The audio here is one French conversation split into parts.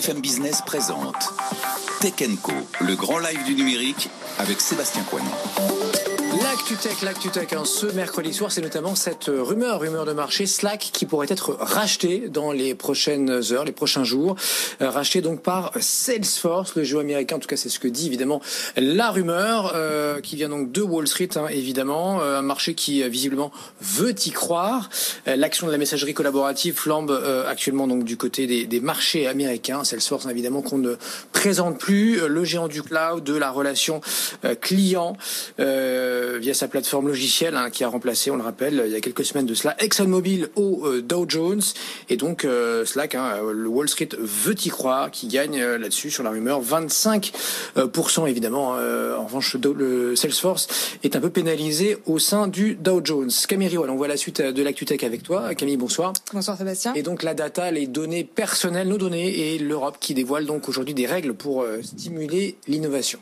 BFM Business présente Tech Co, le grand live du numérique avec Sébastien Coignon. L'actu-tech, l'actu-tech, hein, ce mercredi soir, c'est notamment cette rumeur, rumeur de marché, Slack, qui pourrait être racheté dans les prochaines heures, les prochains jours, euh, racheté donc par Salesforce, le jeu américain, en tout cas c'est ce que dit évidemment la rumeur, euh, qui vient donc de Wall Street, hein, évidemment, euh, un marché qui visiblement veut y croire. L'action de la messagerie collaborative flambe actuellement donc du côté des, marchés américains, Salesforce évidemment qu'on ne présente plus, le géant du cloud, de la relation client. Euh, via sa plateforme logicielle hein, qui a remplacé, on le rappelle, il y a quelques semaines de cela, ExxonMobil au euh, Dow Jones. Et donc euh, Slack, hein, le Wall Street veut y croire, qui gagne là-dessus sur la rumeur 25% évidemment. en revanche, le Salesforce est un peu pénalisé au sein du Dow Jones. Camille on voit la suite de l'ActuTech avec toi. Camille, bonsoir. Bonsoir Sébastien. Et donc la data, les données personnelles, nos données et l'Europe qui dévoile donc aujourd'hui des règles pour stimuler l'innovation.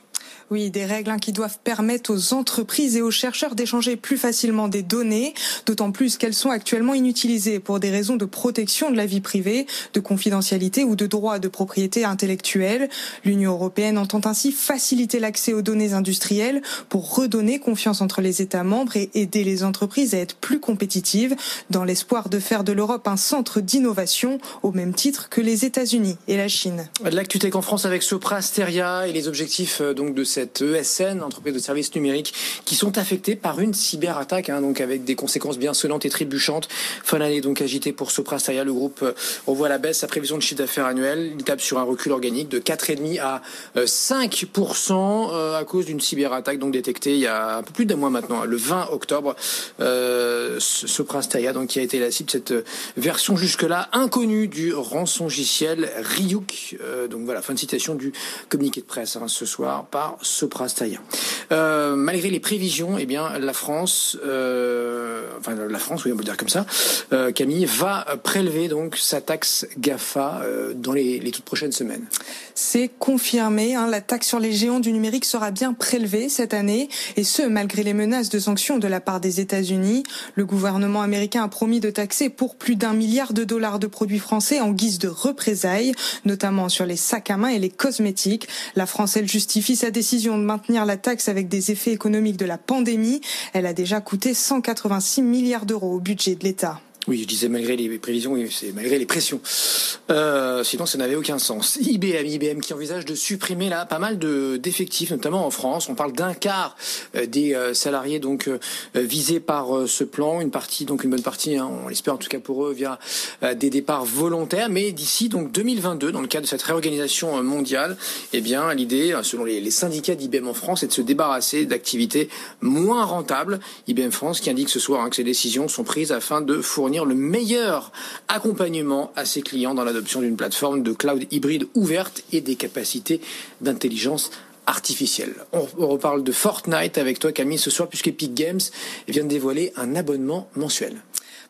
Oui, des règles hein, qui doivent permettre aux entreprises et aux chercheurs d'échanger plus facilement des données, d'autant plus qu'elles sont actuellement inutilisées pour des raisons de protection de la vie privée, de confidentialité ou de droit de propriété intellectuelle. L'Union européenne entend ainsi faciliter l'accès aux données industrielles pour redonner confiance entre les États membres et aider les entreprises à être plus compétitives dans l'espoir de faire de l'Europe un centre d'innovation au même titre que les États-Unis et la Chine. L'actu en France avec Sopra Steria et les objectifs euh, donc de ESN, entreprise de services numériques, qui sont affectés par une cyberattaque, hein, donc avec des conséquences bien sonnantes et trébuchantes. Fin d'année donc agité pour Sopra Steria, le groupe euh, revoit la baisse sa prévision de chiffre d'affaires annuel. Il tape sur un recul organique de 4,5 à 5% euh, euh, à cause d'une cyberattaque donc détectée il y a un peu plus d'un mois maintenant, le 20 octobre. Euh, Sopra donc qui a été la cible cette version jusque-là inconnue du rançongiciel Ryuk. donc voilà, fin de citation du communiqué de presse hein, ce soir par Sopra Euh, malgré les prévisions, eh bien, la France, euh, enfin la France, oui, on peut dire comme ça, euh, Camille va prélever donc sa taxe Gafa euh, dans les, les, toutes prochaines semaines. C'est confirmé, hein, la taxe sur les géants du numérique sera bien prélevée cette année, et ce malgré les menaces de sanctions de la part des États-Unis. Le gouvernement américain a promis de taxer pour plus d'un milliard de dollars de produits français en guise de représailles, notamment sur les sacs à main et les cosmétiques. La France, elle justifie sa décision de maintenir la taxe avec des effets économiques de la pandémie. Elle a déjà coûté 186 milliards d'euros au budget de l'État. Oui, je disais malgré les prévisions, oui, c'est malgré les pressions. Euh, sinon, ça n'avait aucun sens. IBM, IBM qui envisage de supprimer là pas mal de d'effectifs, notamment en France. On parle d'un quart euh, des euh, salariés donc euh, visés par ce plan. Une partie, donc une bonne partie, hein, on l'espère en tout cas pour eux, via des départs volontaires. Mais d'ici donc 2022, dans le cadre de cette réorganisation mondiale, eh bien l'idée, selon les, syndicats d'IBM en France, est de se débarrasser d'activités moins rentables. IBM France qui indique ce soir hein, que ces décisions sont prises afin de fournir le meilleur accompagnement à ses clients dans l'adoption d'une plateforme de cloud hybride ouverte et des capacités d'intelligence artificielle. On reparle de Fortnite avec toi Camille ce soir puisque Epic Games vient de dévoiler un abonnement mensuel.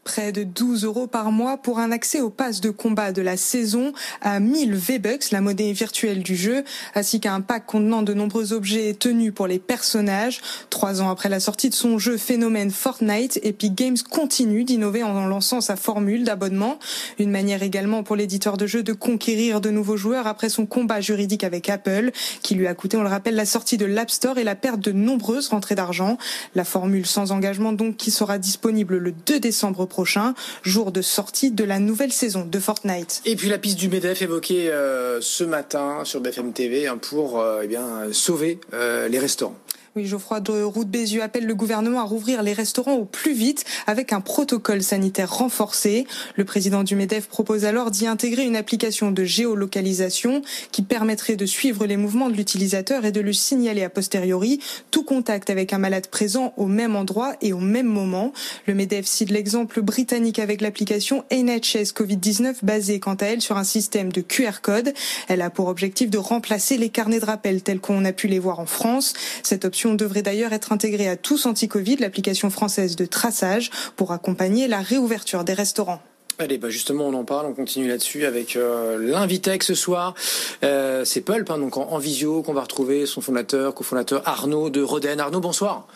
Près de 12 euros par mois pour un accès au pass de combat de la saison à 1000 V-Bucks, la monnaie virtuelle du jeu, ainsi qu'un pack contenant de nombreux objets tenus pour les personnages. Trois ans après la sortie de son jeu phénomène Fortnite, Epic Games continue d'innover en lançant sa formule d'abonnement. Une manière également pour l'éditeur de jeux de conquérir de nouveaux joueurs après son combat juridique avec Apple, qui lui a coûté, on le rappelle, la sortie de l'App Store et la perte de nombreuses rentrées d'argent. La formule sans engagement donc qui sera disponible le 2 décembre prochain prochain, jour de sortie de la nouvelle saison de Fortnite. Et puis la piste du MEDEF évoquée euh, ce matin sur BFM TV hein, pour euh, eh bien, sauver euh, les restaurants. Oui, Geoffroy de Route Bézieux appelle le gouvernement à rouvrir les restaurants au plus vite avec un protocole sanitaire renforcé. Le président du MEDEF propose alors d'y intégrer une application de géolocalisation qui permettrait de suivre les mouvements de l'utilisateur et de le signaler a posteriori tout contact avec un malade présent au même endroit et au même moment. Le MEDEF cite l'exemple britannique avec l'application NHS Covid-19 basée quant à elle sur un système de QR code. Elle a pour objectif de remplacer les carnets de rappel tels qu'on a pu les voir en France. Cette option devrait d'ailleurs être intégrée à tous anti-Covid, l'application française de traçage, pour accompagner la réouverture des restaurants. Allez, bah justement, on en parle, on continue là-dessus avec euh, l'invité ce soir. Euh, c'est Pulp, hein, donc en, visio, qu'on va retrouver son fondateur, cofondateur Arnaud de Roden. Arnaud, bonsoir.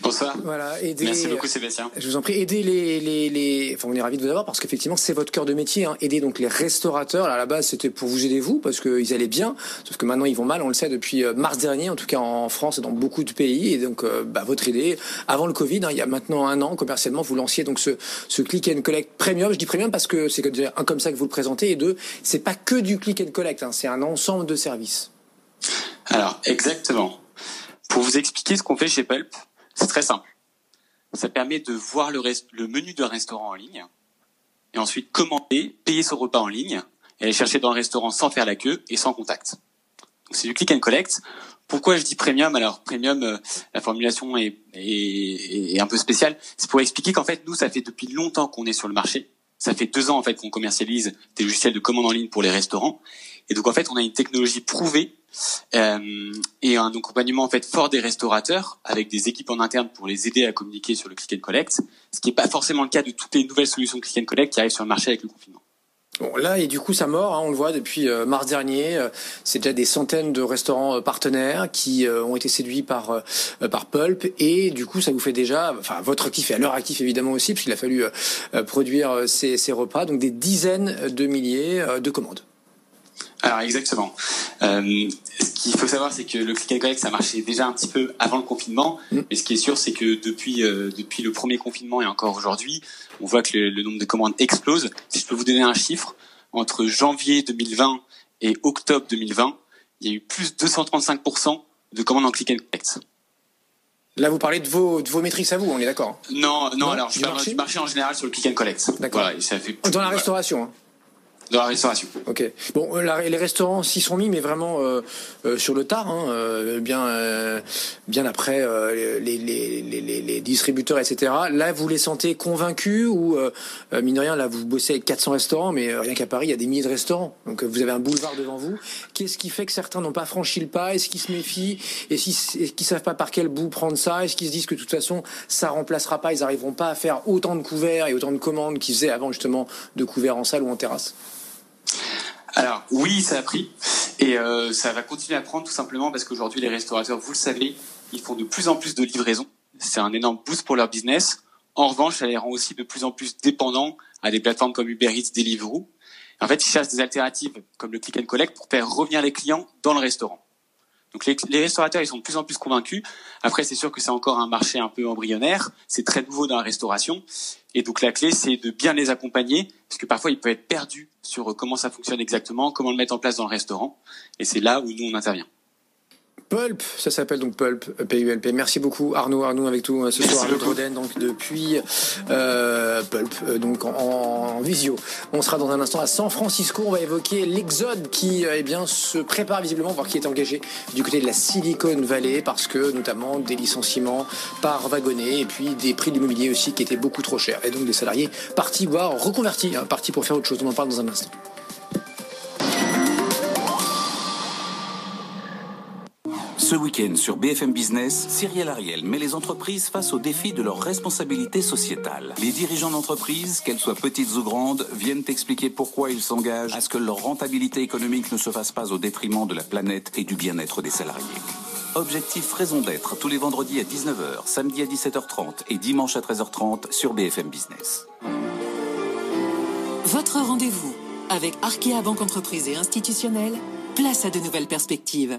Bonsoir. Voilà, aider, Merci beaucoup Sébastien. Je vous en prie, aider les, les, les... Enfin, on est ravis de vous avoir parce qu'effectivement c'est votre cœur de métier, hein, aider donc les restaurateurs. à la base c'était pour vous aider vous parce qu'ils allaient bien, sauf que maintenant ils vont mal, on le sait depuis euh, mars dernier, en tout cas en France et dans beaucoup de pays. Et donc euh, bah, votre idée, avant le Covid, hein, il y a maintenant un an commercialement, vous lanciez donc ce, ce click and collect premium. Je dis premium parce que c'est un comme ça que vous le présentez et deux, c'est pas que du click and collect, hein, c'est un ensemble de services. Alors exactement. Pour vous expliquer ce qu'on fait chez Pulp, c'est très simple. Ça permet de voir le, menu d'un restaurant en ligne et ensuite commander, payer son repas en ligne et aller chercher dans le restaurant sans faire la queue et sans contact. C'est du click and collect. Pourquoi je dis premium? Alors premium, euh, la formulation est, un peu spéciale. C'est pour expliquer qu'en fait nous, ça fait depuis longtemps qu'on est sur le marché. Ça fait deux ans en fait qu'on commercialise des logiciels de commande en ligne pour les restaurants. Et donc en fait, on a une technologie prouvée euh, et un accompagnement en fait fort des restaurateurs avec des équipes en interne pour les aider à communiquer sur le click and collect, ce qui n'est pas forcément le cas de toutes les nouvelles solutions click and collect qui arrivent sur le marché avec le confinement. Là, et du coup, ça mord, hein, on le voit depuis euh, mars dernier. Euh, c'est déjà des centaines de restaurants partenaires qui ont été séduits par, par Pulp. Et du coup, ça vous fait déjà, enfin, votre actif et à leur actif évidemment aussi, puisqu'il a fallu produire ces, ces repas, donc des dizaines de milliers de commandes. Alors exactement. Euh, ce qu'il faut savoir, c'est que le click and collect, ça marchait déjà un petit peu avant le confinement. Mm. Mais ce qui est sûr, c'est que depuis euh, depuis le premier confinement et encore aujourd'hui, on voit que le, nombre de commandes explose. Si je peux vous donner un chiffre, entre janvier 2020 et octobre 2020, il y a eu plus de 235% de commandes en click and collect. Là, vous parlez de vos, de vos métriques à vous, on est d'accord non, non, alors je parle du marché en général sur le click and collect. D'accord. ça fait Dans la restauration hein. Dans la restauration. Ok. Bon, euh, les restaurants s'y sont mis, mais vraiment euh, euh, sur le tard, hein, bien, bien après les, distributeurs, etc. Là, vous les sentez convaincus ou mine de rien, là, vous bossez avec 400 restaurants, mais rien qu'à Paris, il y a des milliers de restaurants. Donc, vous avez un boulevard devant vous. Qu'est-ce qui fait que certains n'ont pas franchi le pas? Est-ce qu'ils se méfient? Est-ce qu'ils savent pas par quel bout prendre ça? Est-ce qu'ils se disent que de toute façon, ça remplacera pas Ils n'arriveront pas à faire autant de couverts et autant de commandes qu'ils faisaient avant justement de couverts en salle ou en terrasse? Alors oui, ça a pris et euh, ça va continuer à prendre tout simplement parce qu'aujourd'hui les restaurateurs, vous le savez, ils font de plus en plus de livraisons. C'est un énorme boost pour leur business. En revanche, ça les rend aussi de plus en plus dépendants à des plateformes comme Uber Eats, Deliveroo. En fait, ils cherchent des alternatives comme le click and collect pour faire revenir les clients dans le restaurant. Donc les, restaurateurs, ils sont de plus en plus convaincus. Après, c'est sûr que c'est encore un marché un peu embryonnaire. C'est très nouveau dans la restauration. Et donc la clé, c'est de bien les accompagner, parce que parfois, ils peuvent être perdus sur comment ça fonctionne exactement, comment le mettre en place dans le restaurant. Et c'est là où nous, on intervient. Pulp, ça s'appelle donc Pulp, P-U-L-P. Merci beaucoup Arnaud, Arnaud avec nous euh, ce soir, Arnaud Roden, donc depuis euh, Pulp, euh, donc en, visio. On sera dans un instant à San Francisco, on va évoquer l'exode qui eh bien, se prépare visiblement, voire qui est engagé du côté de la Silicon Valley, parce que notamment des licenciements par wagonnet, et puis des prix de l'immobilier aussi qui étaient beaucoup trop chers, et donc des salariés partis, voire reconvertis, hein, partis pour faire autre chose. On en parle dans un instant. Ce week-end sur BFM Business, Cyril Ariel met les entreprises face au défi de leurs responsabilités sociétales. Les dirigeants d'entreprises, qu'elles soient petites ou grandes, viennent expliquer pourquoi ils s'engagent à ce que leur rentabilité économique ne se fasse pas au détriment de la planète et du bien-être des salariés. Objectif Raison d'être tous les vendredis à 19h, samedi à 17h30 et dimanche à 13h30 sur BFM Business. Votre rendez-vous avec Arkea Banque Entreprise et Institutionnelle, place à de nouvelles perspectives.